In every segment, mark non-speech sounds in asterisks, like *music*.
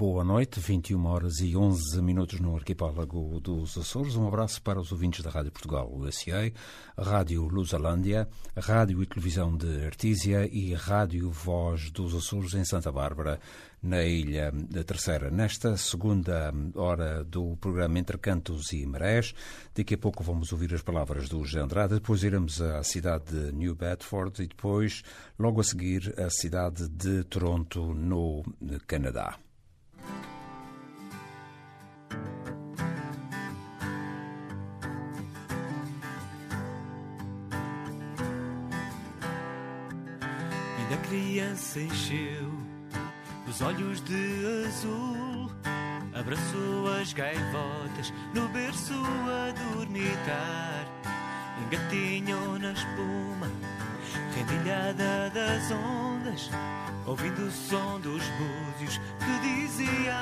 Boa noite, 21 horas e 11 minutos no arquipélago dos Açores. Um abraço para os ouvintes da Rádio Portugal USA, Rádio Lusalândia, Rádio e Televisão de Artísia e Rádio Voz dos Açores em Santa Bárbara, na Ilha da Terceira. Nesta segunda hora do programa Entre Cantos e Marés, daqui a pouco vamos ouvir as palavras do José Andrade, depois iremos à cidade de New Bedford e depois, logo a seguir, a cidade de Toronto, no Canadá. Criança encheu os olhos de azul, abraçou as gaivotas no berço a dormitar, engatinhou na espuma, rendilhada das ondas, ouvindo o som dos búzios que diziam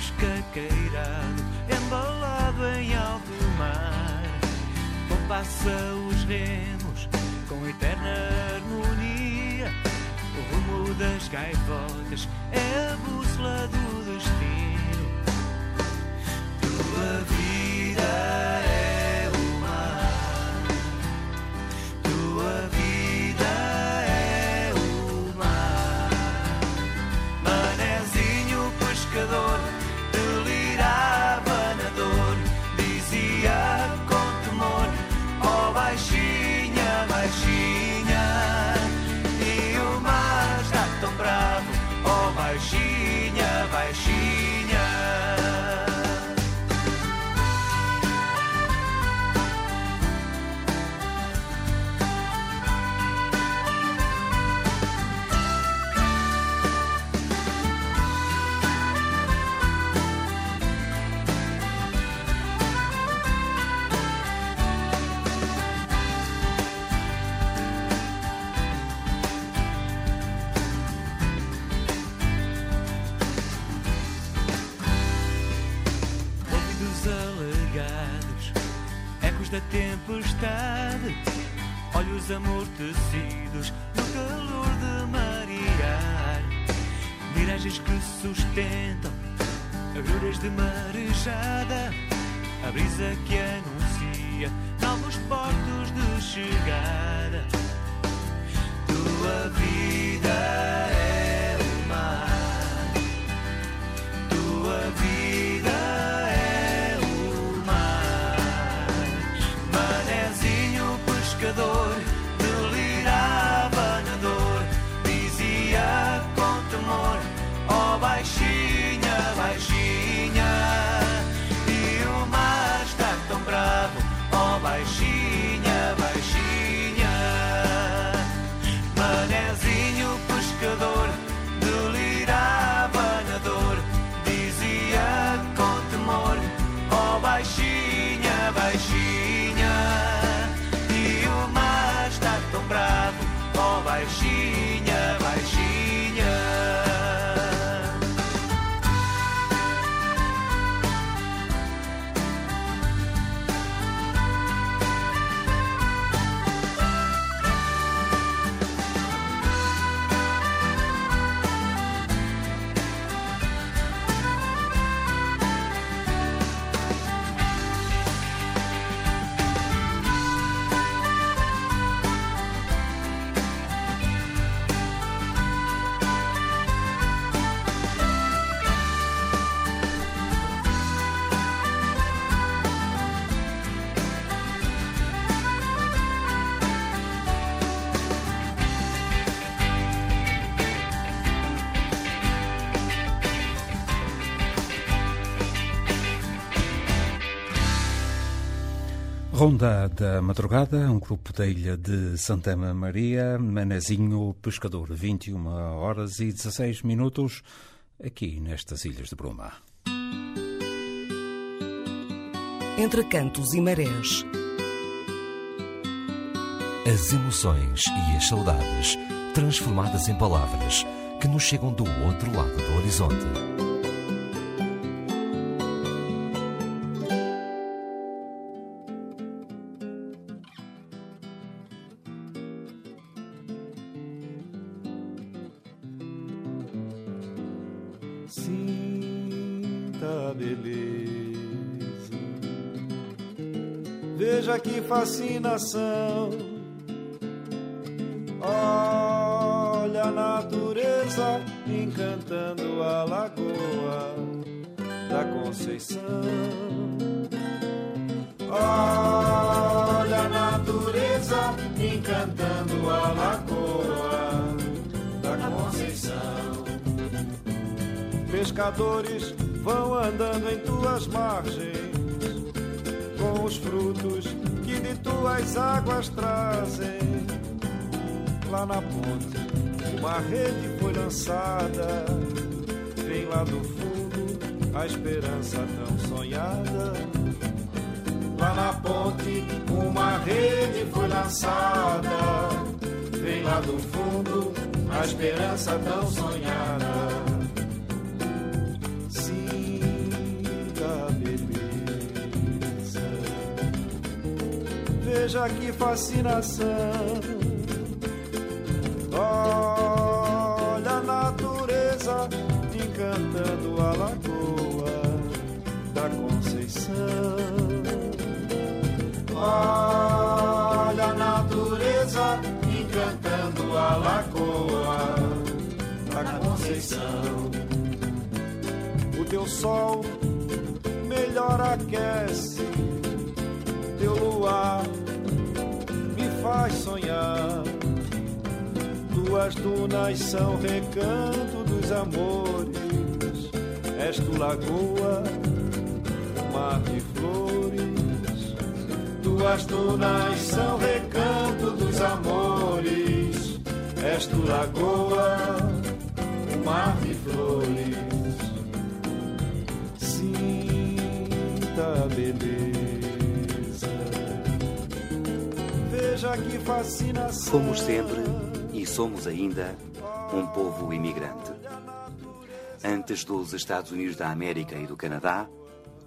escaqueirado, embalado em alto mar. Compassa os remos com eterna harmonia, o rumo das gaivotas é a bússola do destino. Olhos amortecidos no calor de marear, miragens que sustentam agruras de marejada, a brisa que anuncia novos portos de chegada. Ronda da Madrugada, um grupo da ilha de Santa Maria, Manezinho Pescador, 21 horas e 16 minutos, aqui nestas Ilhas de Bruma. Entre cantos e marés. As emoções e as saudades transformadas em palavras que nos chegam do outro lado do horizonte. Fascinação. Olha a natureza encantando a lagoa da Conceição. Olha Pescadores vão andando em tuas margens com os frutos que de tuas águas trazem. Lá na ponte, uma rede foi lançada. Vem lá do fundo a esperança tão sonhada. Lá na ponte, uma rede foi lançada. Vem lá do fundo a esperança tão sonhada. Veja que fascinação. Olha a natureza encantando a lagoa da Conceição. Olha a natureza encantando a lagoa da Conceição. O teu sol melhor aquece teu luar faz sonhar. Tuas dunas são recanto dos amores. És tu lagoa, mar de flores. Tuas dunas são recanto dos amores. És tu lagoa, mar de flores. Sinta beleza. Fomos sempre e somos ainda um povo imigrante. Antes dos Estados Unidos da América e do Canadá,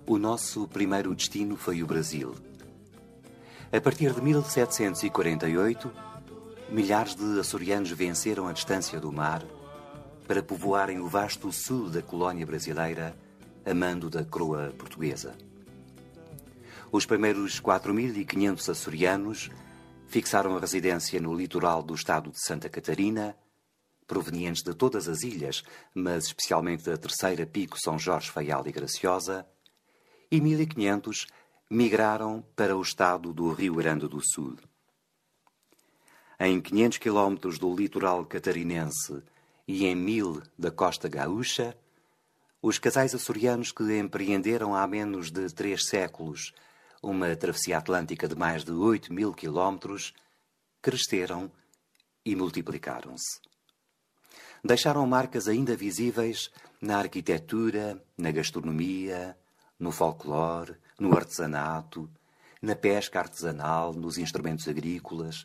o nosso primeiro destino foi o Brasil. A partir de 1748, milhares de açorianos venceram a distância do mar para povoarem o vasto sul da colónia brasileira, a mando da coroa portuguesa. Os primeiros 4.500 açorianos fixaram a residência no litoral do estado de Santa Catarina, provenientes de todas as ilhas, mas especialmente da Terceira Pico, São Jorge, Faial e Graciosa, e 1500 migraram para o estado do Rio Grande do Sul. Em 500 quilómetros do litoral catarinense e em mil da costa gaúcha, os casais açorianos que empreenderam há menos de três séculos uma travessia atlântica de mais de 8 mil quilómetros, cresceram e multiplicaram-se. Deixaram marcas ainda visíveis na arquitetura, na gastronomia, no folclore, no artesanato, na pesca artesanal, nos instrumentos agrícolas,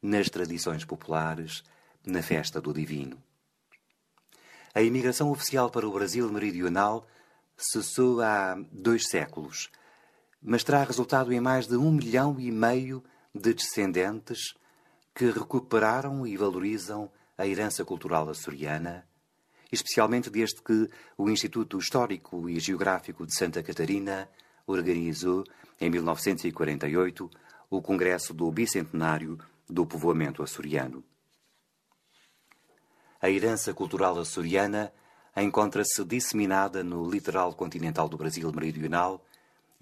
nas tradições populares, na festa do divino. A imigração oficial para o Brasil meridional cessou há dois séculos mas terá resultado em mais de um milhão e meio de descendentes que recuperaram e valorizam a herança cultural açoriana, especialmente desde que o Instituto Histórico e Geográfico de Santa Catarina organizou, em 1948, o Congresso do Bicentenário do Povoamento Açoriano. A herança cultural açoriana encontra-se disseminada no litoral continental do Brasil meridional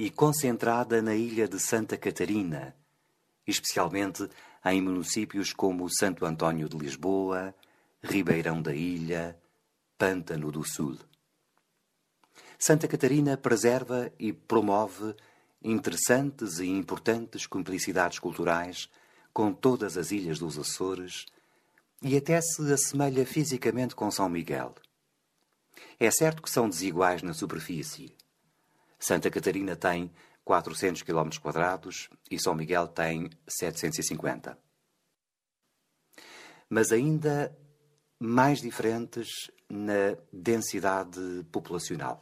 e concentrada na ilha de Santa Catarina, especialmente em municípios como Santo Antônio de Lisboa, Ribeirão da Ilha, Pântano do Sul. Santa Catarina preserva e promove interessantes e importantes cumplicidades culturais com todas as ilhas dos Açores e até se assemelha fisicamente com São Miguel. É certo que são desiguais na superfície. Santa Catarina tem 400 km e São Miguel tem 750. Mas ainda mais diferentes na densidade populacional.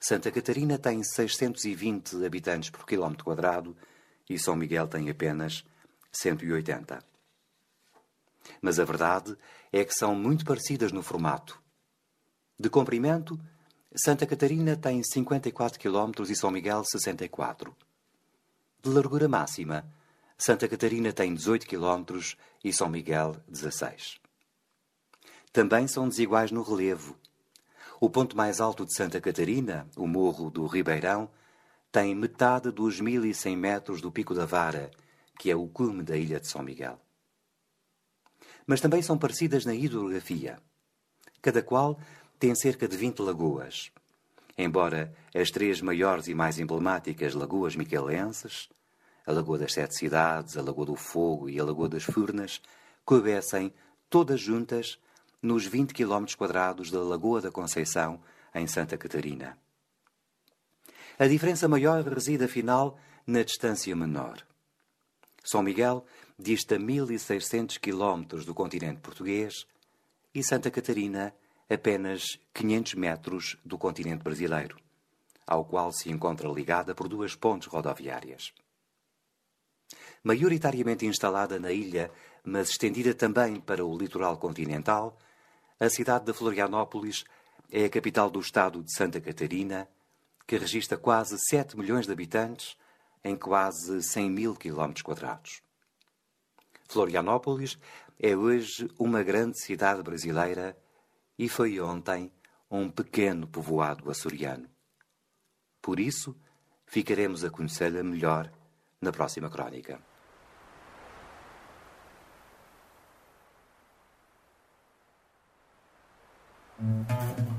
Santa Catarina tem 620 habitantes por quilómetro quadrado e São Miguel tem apenas 180. Mas a verdade é que são muito parecidas no formato. De comprimento, Santa Catarina tem 54 km e São Miguel 64. De largura máxima, Santa Catarina tem 18 km e São Miguel 16. Também são desiguais no relevo. O ponto mais alto de Santa Catarina, o Morro do Ribeirão, tem metade dos 1100 metros do Pico da Vara, que é o cume da ilha de São Miguel. Mas também são parecidas na hidrografia. Cada qual tem cerca de 20 lagoas. Embora as três maiores e mais emblemáticas lagoas miquelenses, a Lagoa das Sete Cidades, a Lagoa do Fogo e a Lagoa das Furnas, coubessem, todas juntas, nos 20 km quadrados da Lagoa da Conceição, em Santa Catarina. A diferença maior reside, afinal, na distância menor. São Miguel dista 1.600 km do continente português e Santa Catarina apenas 500 metros do continente brasileiro, ao qual se encontra ligada por duas pontes rodoviárias. Maioritariamente instalada na ilha, mas estendida também para o litoral continental, a cidade de Florianópolis é a capital do estado de Santa Catarina, que registra quase 7 milhões de habitantes em quase 100 mil quilómetros quadrados. Florianópolis é hoje uma grande cidade brasileira e foi ontem um pequeno povoado açoriano. Por isso, ficaremos a conhecê-la melhor na próxima crónica. Os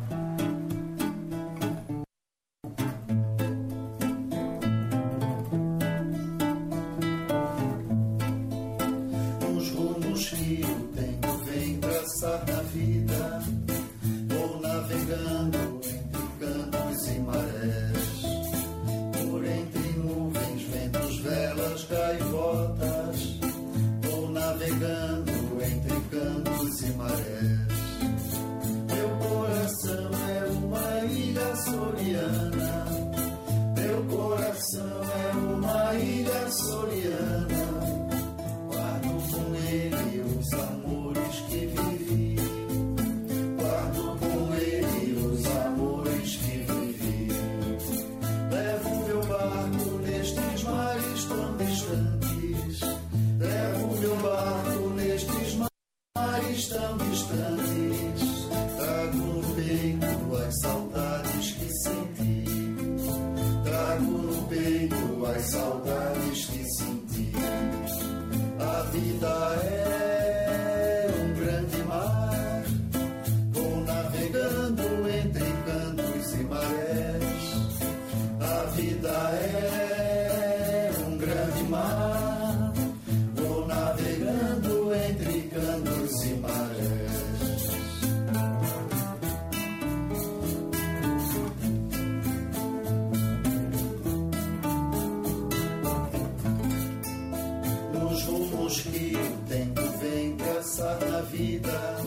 Que o tempo vem traçar na vida,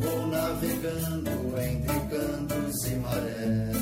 vou navegando entre cantos e marés.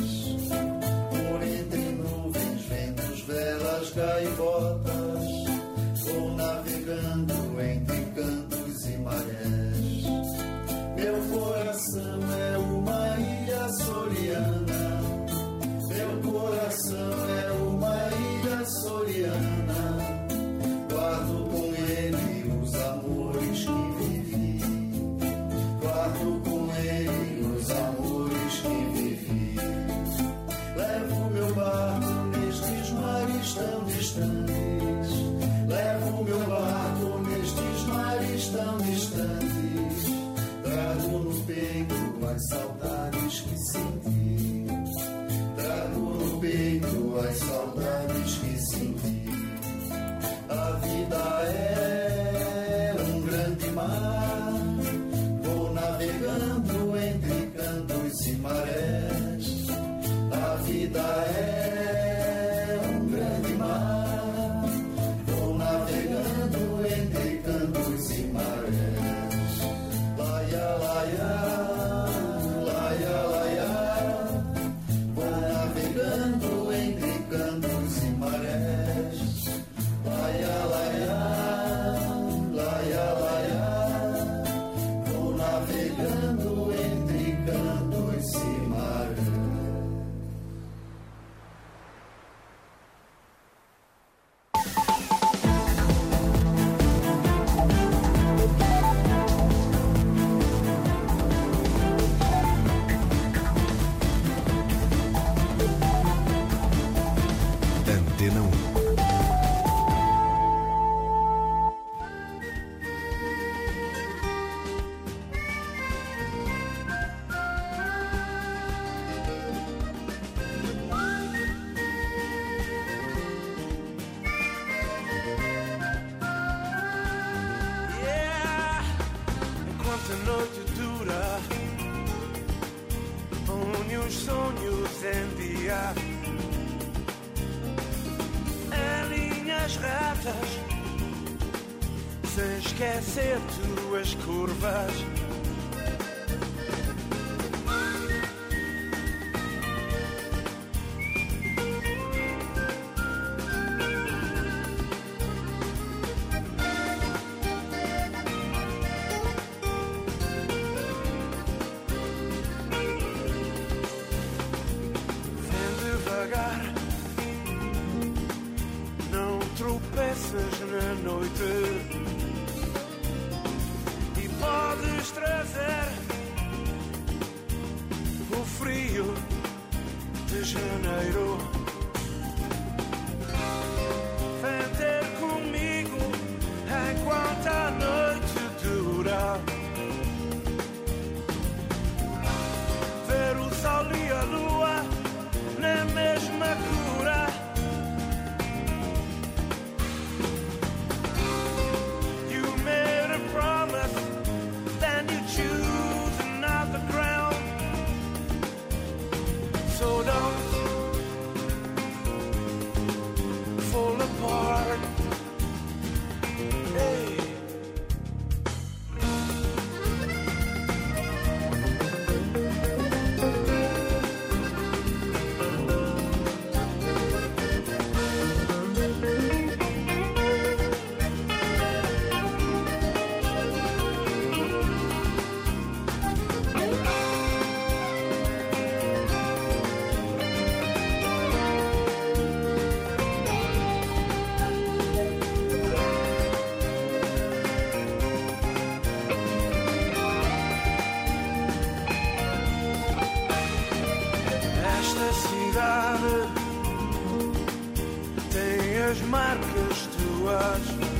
Cidade tem as marcas tuas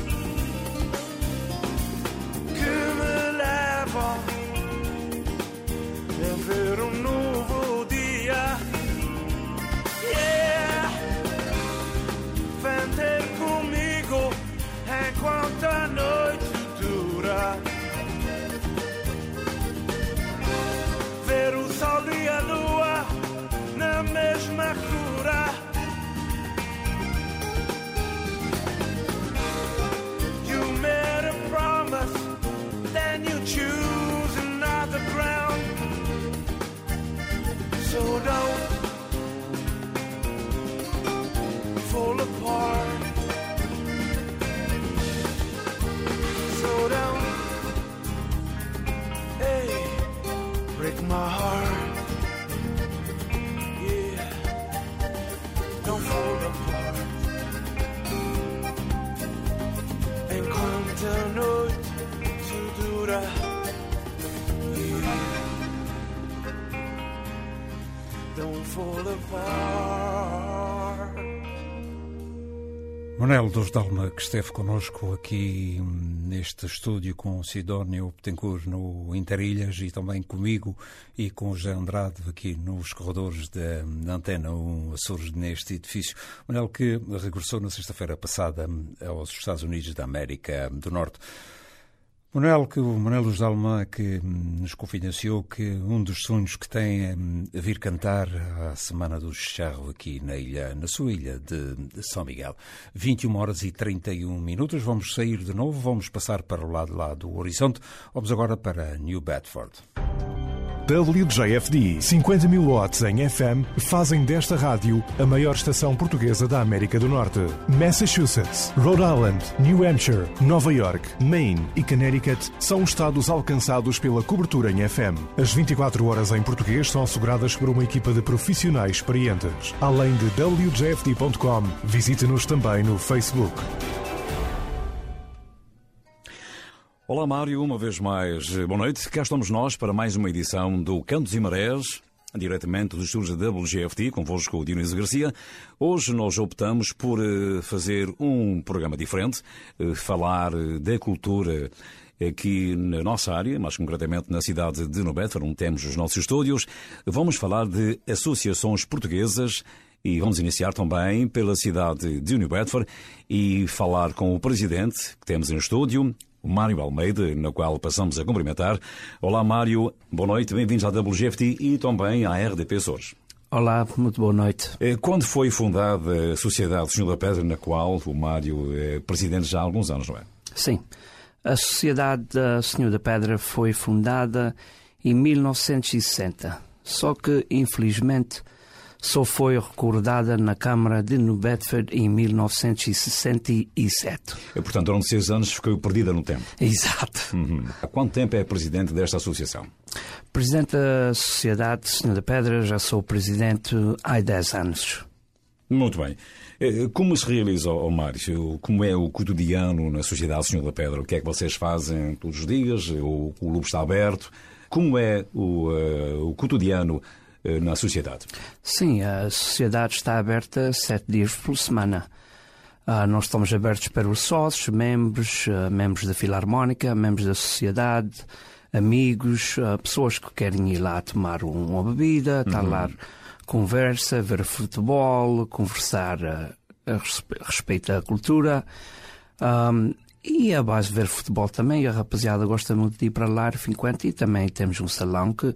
Manel dos Dalma, que esteve connosco aqui neste estúdio com Sidónio Betancourt no Interilhas e também comigo e com o José Andrade aqui nos corredores da Antena 1 Açores neste edifício. Manel que regressou na sexta-feira passada aos Estados Unidos da América do Norte. Manuel, que o Manuel Luz Dalma que nos confidenciou que um dos sonhos que tem é vir cantar a Semana do Charro aqui na ilha, na sua ilha de, de, São Miguel. 21 horas e 31 minutos. Vamos sair de novo, vamos passar para o lado lá do horizonte. Vamos agora para New Bedford. WJFD 50 mil watts em FM fazem desta rádio a maior estação portuguesa da América do Norte. Massachusetts, Rhode Island, New Hampshire, Nova York, Maine e Connecticut são estados alcançados pela cobertura em FM. As 24 horas em português são asseguradas por uma equipa de profissionais experientes. Além de WJFD.com, visite-nos também no Facebook. Olá Mário, uma vez mais, boa noite. Cá estamos nós para mais uma edição do Cantos e Marés, diretamente dos estúdios da WGFT, convosco o Dionísio Garcia. Hoje nós optamos por eh, fazer um programa diferente, eh, falar eh, da cultura aqui na nossa área, mais concretamente na cidade de Nobetford, onde temos os nossos estúdios. Vamos falar de associações portuguesas e vamos iniciar também pela cidade de New Bedford e falar com o presidente que temos em estúdio, Mário Almeida, na qual passamos a cumprimentar. Olá, Mário, boa noite, bem-vindos à WGFT e também à RDP Açores. Olá, muito boa noite. Eh, quando foi fundada a Sociedade Senhor da Pedra, na qual o Mário é presidente já há alguns anos, não é? Sim. A Sociedade Senhor da Pedra foi fundada em 1960. Só que, infelizmente, só foi recordada na Câmara de New Bedford em 1967. E, portanto, durante seis anos ficou perdida no tempo. Exato. Uhum. Há quanto tempo é presidente desta associação? Presidente da Sociedade Senhor da Pedra, já sou presidente há 10 anos. Muito bem. Eh, como se realiza, Mário? Como é o cotidiano na Sociedade Senhor da Pedra? O que é que vocês fazem todos os dias? O, clube está aberto? Como é o, uh, o cotidiano na sociedade? Sim, a sociedade está aberta sete dias por semana. Uh, nós estamos abertos para os sócios, membros, uh, membros da Filarmónica, membros da sociedade, amigos, uh, pessoas que querem ir lá tomar uma bebida, estar uhum. lá, conversa, ver futebol, conversar a, respeito da cultura. Um, e a base de ver futebol também, a rapaziada gosta muito de ir para lá, fim quanto, e também temos um salão que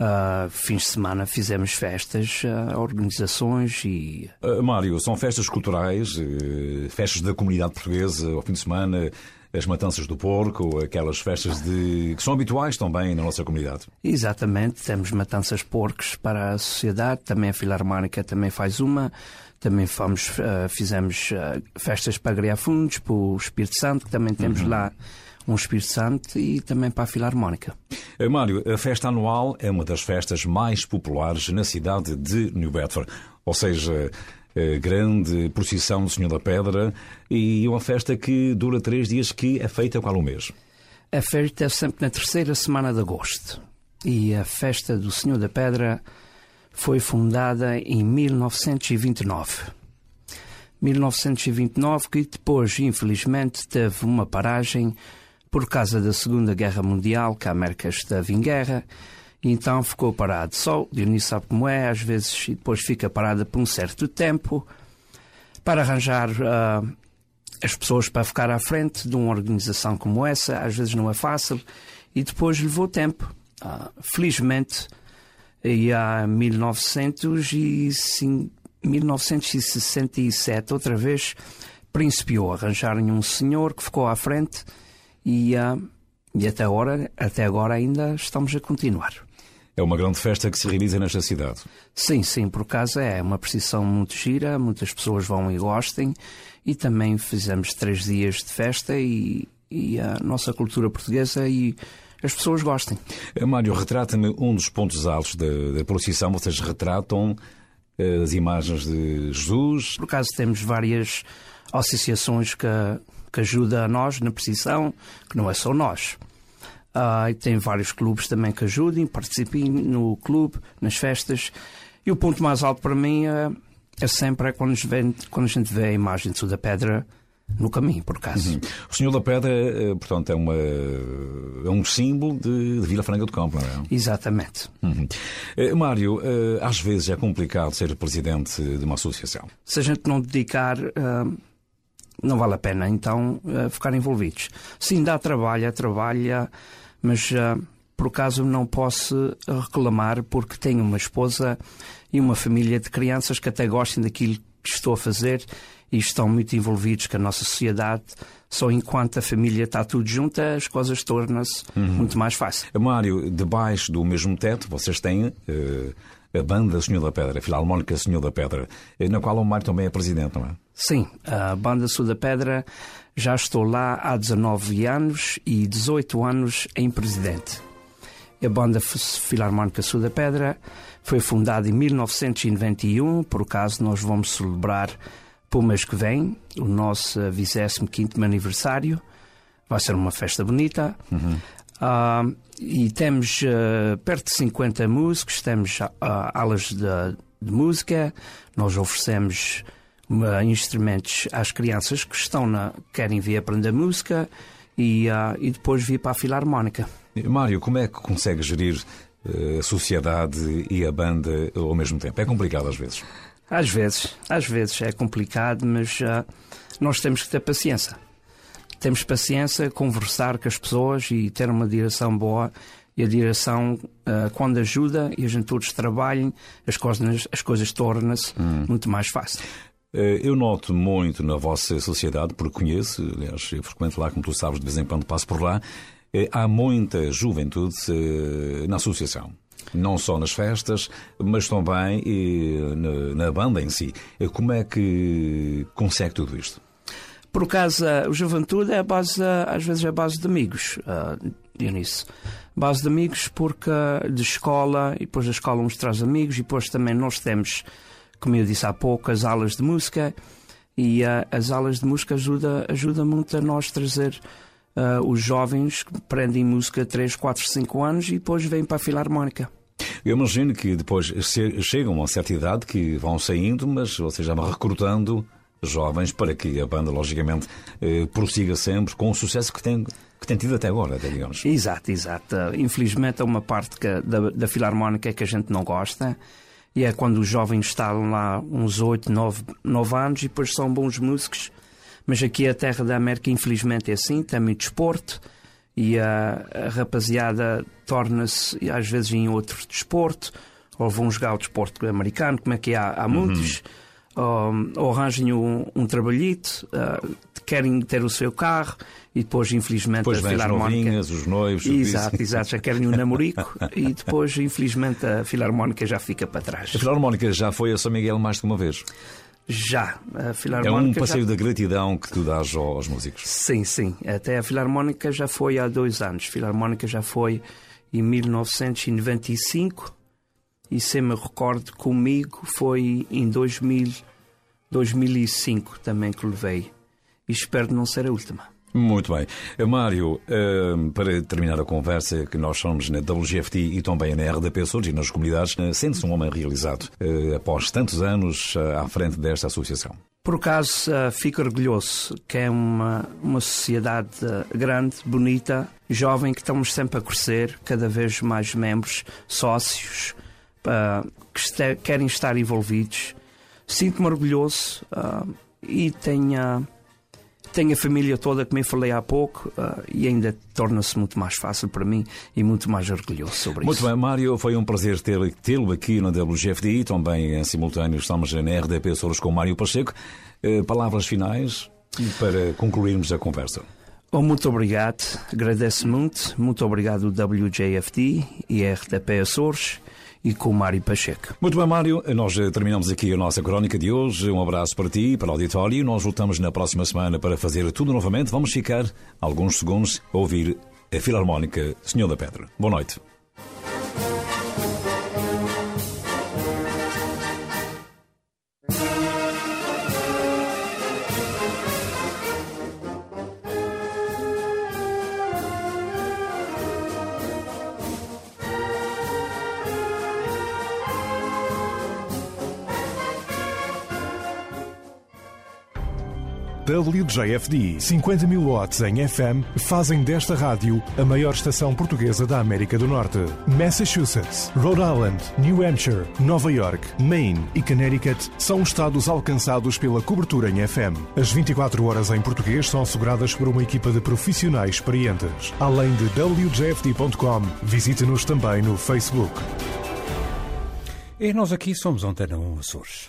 Uh, fins de semana fizemos festas, uh, organizações e. Uh, Mário, são festas culturais, eh, festas da comunidade portuguesa ao fim de semana, as matanças do porco, aquelas festas de... que são habituais também na nossa comunidade. Exatamente, temos matanças porcos para a sociedade, também a Filarmónica também faz uma. Também fomos, fizemos festas para agregar fundos, para o Espírito Santo, que também temos uhum. lá um Espírito Santo e também para a Filarmónica. Eh, Mário, a festa anual é uma das festas mais populares na cidade de New Bedford. Ou seja, a grande procissão do Senhor da Pedra e uma festa que dura três dias, que é feita qual o mês? A festa é sempre na terceira semana de agosto. E a festa do Senhor da Pedra foi fundada em 1929. 1929 que depois, infelizmente, teve uma paragem por causa da Segunda Guerra Mundial, que a América estava em guerra, e então ficou parado. Só, Dionísio sabe como é, às vezes, e depois fica parada por um certo tempo, para arranjar uh, as pessoas para ficar à frente de uma organização como essa, às vezes não é fácil, e depois levou tempo. Uh, felizmente, e há 1905, 1967, outra vez, principiou a arranjarem um senhor que ficou à frente e, uh, e até, agora, até agora ainda estamos a continuar. É uma grande festa que se realiza nesta cidade. Sim, sim, por acaso é uma precisão muito gira, muitas pessoas vão e gostem, e também fizemos três dias de festa e, e a nossa cultura portuguesa e as pessoas gostem. Eh, Mário, retrata-me um dos pontos altos da, da procissão. Vocês retratam eh, as imagens de Jesus. Por acaso temos várias associações que que ajuda a nós na precisão, que não é só nós. Uh, tem vários clubes também que ajudem, participem no clube, nas festas. E o ponto mais alto para mim é, é sempre é quando, a gente vê, quando a gente vê a imagem da Pedra no caminho, por acaso. Uhum. O Senhor da Pedra, eh, portanto, é, uma, é um símbolo de, de Vila Franca do Campo, não é? Exatamente. Uhum. Eh, Mário, eh, às vezes é complicado ser presidente de uma associação. Se a gente não dedicar, uh, não vale a pena, então, uh, ficar envolvidos. Sim, dá trabalho, é trabalho, mas uh, por acaso não posso reclamar porque tenho uma esposa e uma família de crianças que até gostem daquilo que estou a fazer e estão muito envolvidos com a nossa sociedade. Só enquanto a família está tudo junta, as coisas tornam-se uhum. muito mais fáceis. Mário, debaixo do mesmo teto, vocês têm uh, a banda Senhor da Pedra, a Filarmónica Senhor da Pedra, eh, na qual o Mário também é presidente, não é? Sim, a banda Senhor da Pedra já estou lá há 19 anos e 18 anos em presidente. A banda Filarmónica Sul da Pedra foi fundada em 1991, por acaso nós vamos celebrar para o mês que vem, o nosso 25 aniversário. Vai ser uma festa bonita. Uhum. Uh, e temos uh, perto de 50 músicos, temos uh, aulas de, de, música, nós oferecemos instrumentos às crianças que estão na, querem vir aprender música e, e depois vir para a filarmónica. Mário, como é que consegue gerir eh, a sociedade e a banda ao mesmo tempo? É complicado às vezes. Às vezes, às vezes é complicado, mas uh, nós temos que ter paciência. Temos paciência, conversar com as pessoas e ter uma direção boa. E a direção, uh, quando ajuda e a gente todos trabalhem, as coisas, as coisas tornam-se hum. muito mais fáceis. Eh, eu noto muito na vossa sociedade, porque conheço, aliás, eu frequento lá, como tu sabes, de vez em quando passo por lá, há muita juventude na associação não só nas festas, mas também na, banda em si. Como é que consegue tudo isto? Por acaso, o Juventude é a base, às vezes é a base de amigos, uh, Dionísio. Base de amigos porque de escola, e depois da escola uns traz amigos, e depois também nós temos, como eu disse há pouco, as aulas de música, e uh, as aulas de música ajuda, ajuda muito a nós trazer uh, os jovens que aprendem música 3, 4, 5 anos e depois vêm para a Filarmónica. Eu imagino que depois chegam a uma certa idade que vão saindo, mas vocês já vão recrutando jovens para que a banda, logicamente, eh, prossiga sempre com o sucesso que tem, que tem tido até agora, até digamos. Exato, exato. Infelizmente, é uma parte que, da, da Filarmónica que a gente não gosta. E é quando os jovens estão lá uns 8, 9, 9 anos e depois são bons músicos. Mas aqui a terra da América, infelizmente, é assim, tem muito desporto e a, a rapaziada torna-se às vezes em outro desporto, ou vão jogar o desporto americano, como é que há, há muitos, uhum. Ou, arranjem um, um trabalhito, uh, querem ter o seu carro e depois, infelizmente, depois a Filarmónica. os noivos, exato, exato, já querem um namorico *laughs* e depois, infelizmente, a Filarmónica já fica para trás. A Filarmónica já foi a São Miguel mais de uma vez. Já. A Filarmónica é um passeio já... de gratidão que tu dás aos músicos. Sim, sim. Até a Filarmónica já foi há dois anos. A Filarmónica já foi em 1995 e, se me recordo, comigo foi em 2000, 2005 também que levei. E espero não ser a última. Muito bem. Eh, Mário, uh, para terminar a conversa, que nós somos na WGFT e também na RDP Açores e nas comunidades, uh, sente-se um homem realizado uh, após tantos anos à frente desta associação? Por acaso, fico orgulhoso que é uma, uma sociedade grande, bonita, jovem, que estamos sempre a crescer, cada vez mais membros, sócios, que este, querem estar envolvidos. Sinto-me orgulhoso e tenho tenho a família toda, como eu falei há pouco, uh, e ainda torna-se muito mais fácil para mim e muito mais orgulhoso sobre muito isso. Muito bem, Mário, foi um prazer tê-lo aqui na WGFDI, também em simultâneo estamos na RDP Soros com Mário Pacheco. Uh, palavras finais para concluirmos a conversa. Oh, muito obrigado, agradeço muito, muito obrigado WJFD e RDP Açores e com o Mário Pacheco. Muito bem, Mário. Nós terminamos aqui a nossa crónica de hoje. Um abraço para ti, para o auditório. Nós voltamos na próxima semana para fazer tudo novamente. Vamos ficar alguns segundos a ouvir a Filarmónica Senhor da Pedra. Boa noite. WJFD 50 mil watts em FM fazem desta rádio a maior estação portuguesa da América do Norte. Massachusetts, Rhode Island, New Hampshire, Nova York, Maine e Connecticut são estados alcançados pela cobertura em FM. As 24 horas em português são asseguradas por uma equipa de profissionais experientes. Além de WJFD.com, visite-nos também no Facebook. E nós aqui somos Antena 1 Açores.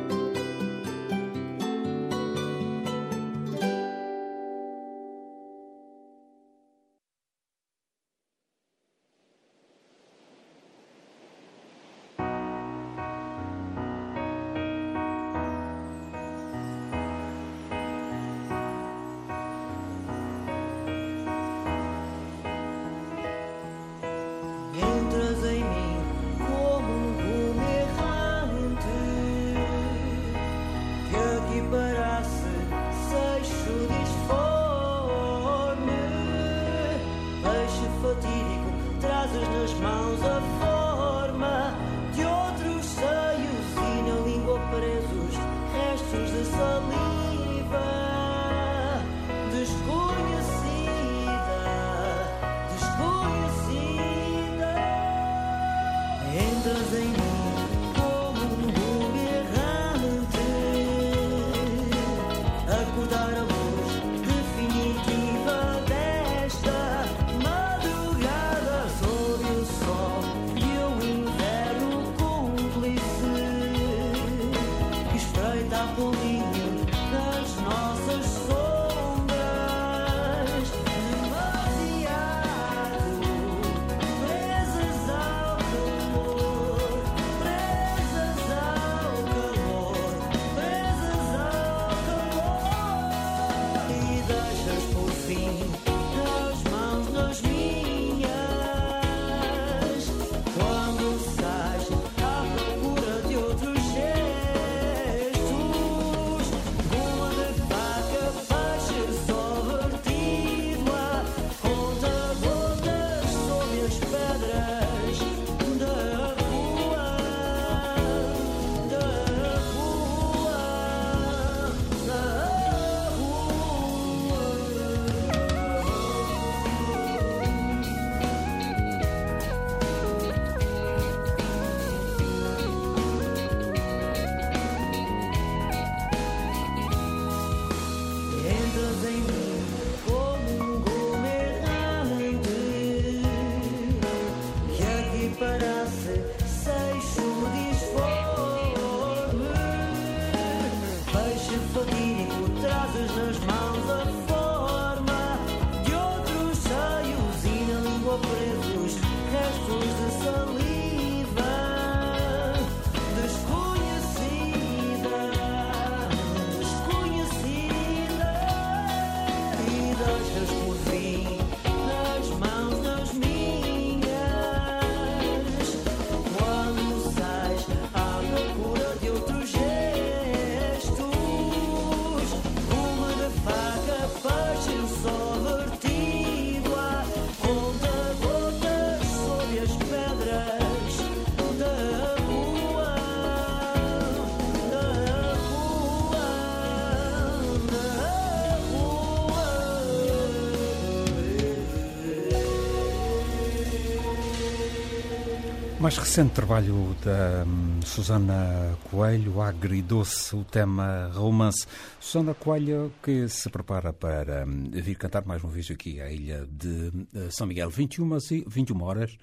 Mais recente trabalho da um, Susana Coelho, Agridoce, o tema romance. Susana Coelho que se prepara para um, vir cantar mais uma vez aqui à ilha de uh, São Miguel, 21, 21 horas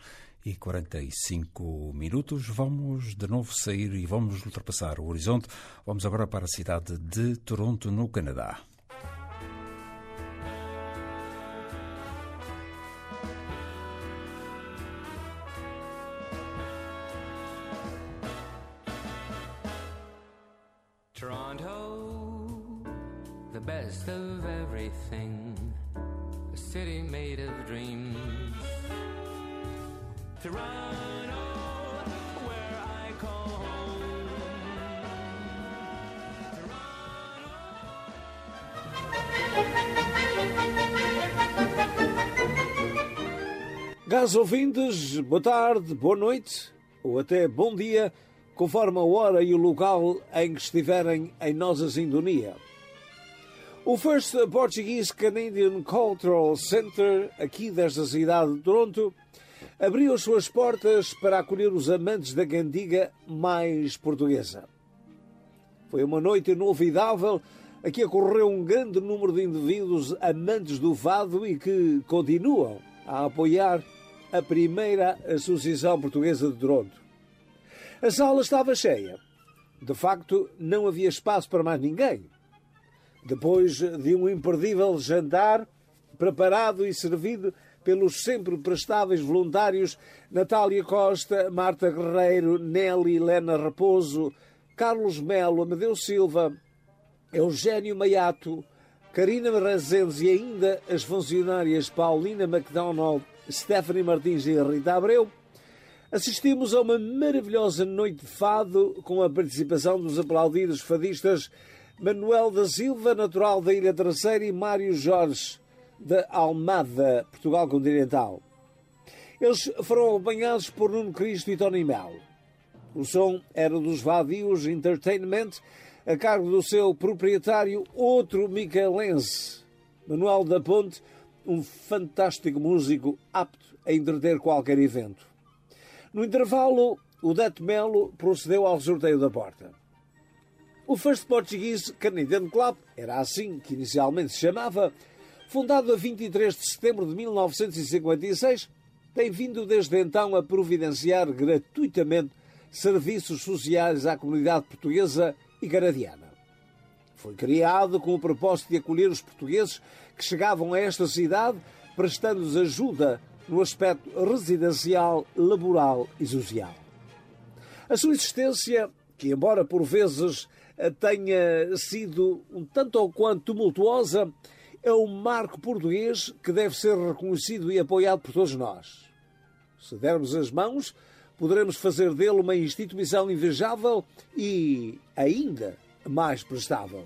e 45 minutos. Vamos de novo sair e vamos ultrapassar o horizonte. Vamos agora para a cidade de Toronto, no Canadá. Caros ouvintes, boa tarde, boa noite ou até bom dia, conforme a hora e o local em que estiverem em nossa sintonia. O First Portuguese Canadian Cultural Center, aqui desta cidade de Toronto, abriu as suas portas para acolher os amantes da cantiga mais portuguesa. Foi uma noite inovidável a que ocorreu um grande número de indivíduos amantes do fado e que continuam a apoiar a primeira Associação Portuguesa de Toronto. A sala estava cheia. De facto, não havia espaço para mais ninguém. Depois de um imperdível jantar, preparado e servido pelos sempre prestáveis voluntários Natália Costa, Marta Guerreiro, Nelly Helena Raposo, Carlos Melo, Amadeu Silva, Eugênio Maiato, Karina Rezendes e ainda as funcionárias Paulina MacDonald, Stephanie Martins e Rita Abreu, assistimos a uma maravilhosa noite de fado com a participação dos aplaudidos fadistas Manuel da Silva, natural da Ilha Terceira, e Mário Jorge, da Almada, Portugal Continental. Eles foram acompanhados por Nuno Cristo e Tony Melo. O som era dos Vadios Entertainment, a cargo do seu proprietário, outro micaelense, Manuel da Ponte, um fantástico músico apto a entreter qualquer evento. No intervalo, o Deto Melo procedeu ao sorteio da porta. O First Portuguese Canadian Club, era assim que inicialmente se chamava, fundado a 23 de setembro de 1956, tem vindo desde então a providenciar gratuitamente serviços sociais à comunidade portuguesa e canadiana. Foi criado com o propósito de acolher os portugueses que chegavam a esta cidade, prestando-lhes ajuda no aspecto residencial, laboral e social. A sua existência, que embora por vezes tenha sido um tanto ou quanto tumultuosa, é um marco português que deve ser reconhecido e apoiado por todos nós. Se dermos as mãos, poderemos fazer dele uma instituição invejável e ainda mais prestável.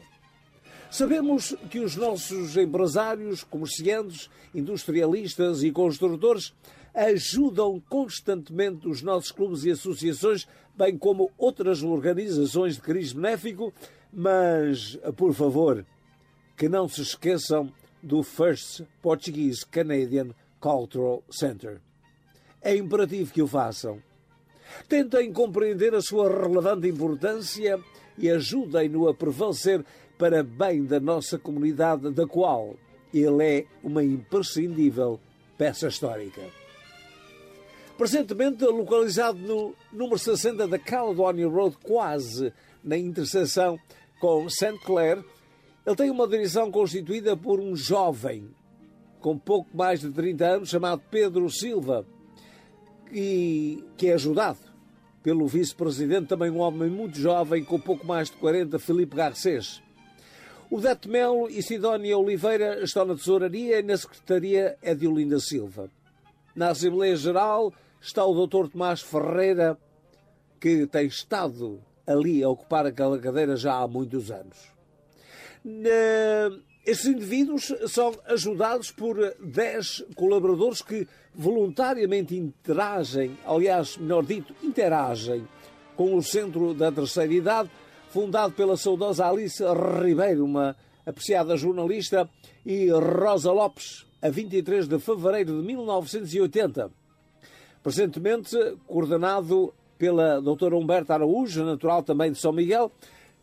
Sabemos que os nossos empresários, comerciantes, industrialistas e construtores ajudam constantemente os nossos clubes e associações, bem como outras organizações de cariz benéfico, mas, por favor, que não se esqueçam do First Portuguese Canadian Cultural Center. É imperativo que o façam. Tentem compreender a sua relevante importância e ajudem-no a prevalecer para bem da nossa comunidade, da qual ele é uma imprescindível peça histórica. Presentemente localizado no número 60 da Caledonia Road, quase na interseção com St. Clair, ele tem uma direção constituída por um jovem com pouco mais de 30 anos chamado Pedro Silva, e que é ajudado pelo vice-presidente, também um homem muito jovem, com pouco mais de 40, Filipe Garcês. O Dete Melo e Sidónia Oliveira estão na tesouraria e na secretaria é de Olinda Silva. Na Assembleia Geral está o Dr. Tomás Ferreira, que tem estado ali a ocupar aquela cadeira já há muitos anos. Estes indivíduos são ajudados por 10 colaboradores que voluntariamente interagem, aliás, melhor dito, interagem com o Centro da Terceira Idade, fundado pela saudosa Alice Ribeiro, uma apreciada jornalista, e Rosa Lopes, a 23 de fevereiro de 1980. Presentemente coordenado pela doutora Humberta Araújo, natural também de São Miguel,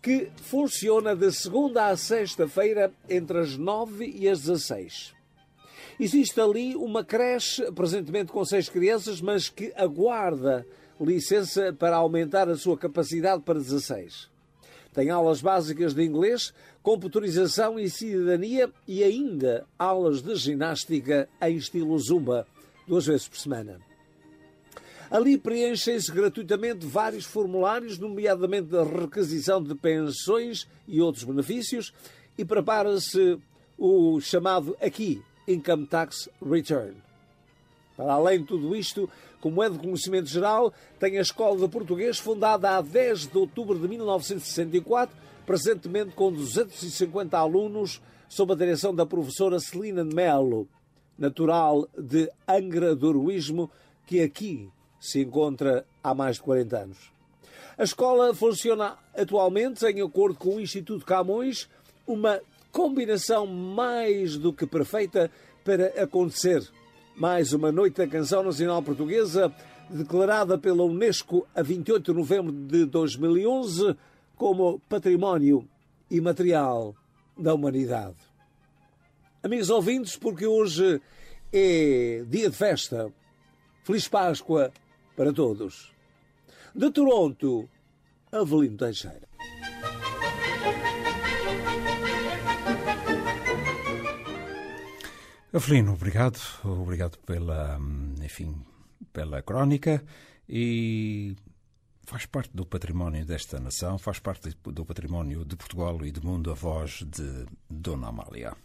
que funciona de segunda a sexta-feira entre as 9 e as 16. Existe ali uma creche, presentemente com seis crianças, mas que aguarda licença para aumentar a sua capacidade para 16. Tem aulas básicas de inglês, computarização e cidadania e ainda aulas de ginástica em estilo zumba, duas vezes por semana. Ali preenchem-se gratuitamente vários formulários, nomeadamente a requisição de pensões e outros benefícios, e prepara-se o chamado aqui Income Tax Return. Para além de tudo isto, como é de conhecimento geral, tem a Escola de Português, fundada a 10 de outubro de 1964, presentemente com 250 alunos, sob a direção da professora Celina Melo, natural de Angra do Heroísmo, que aqui se encontra há mais de 40 anos. A escola funciona atualmente em acordo com o Instituto Camões, uma combinação mais do que perfeita para acontecer. Mais uma noite da canção nacional portuguesa, declarada pela Unesco a 28 de novembro de 2011 como Património Imaterial da Humanidade. Amigos ouvintes, porque hoje é dia de festa. Feliz Páscoa para todos. De Toronto, Avelino Teixeira. Avelino, obrigado. Obrigado pela, enfim, pela crónica e faz parte do património desta nação, faz parte do património de Portugal e do mundo a voz de Dona Amália.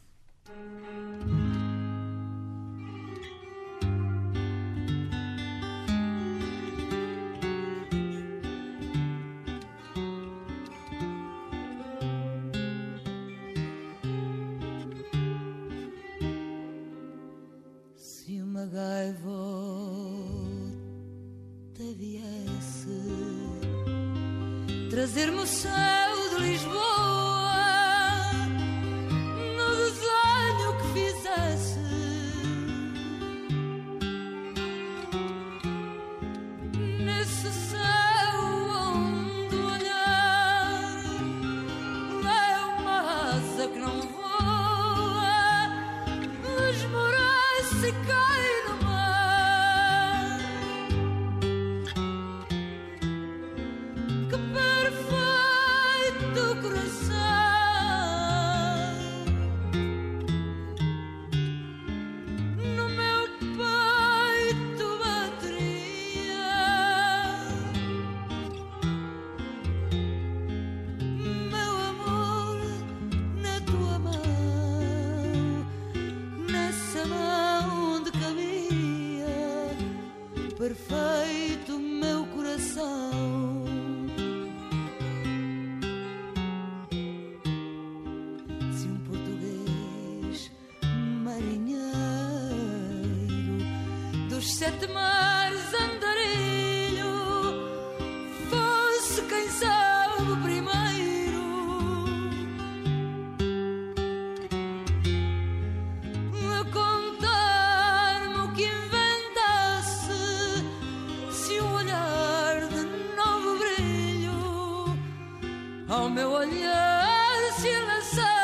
Ao meu olhar se lançasse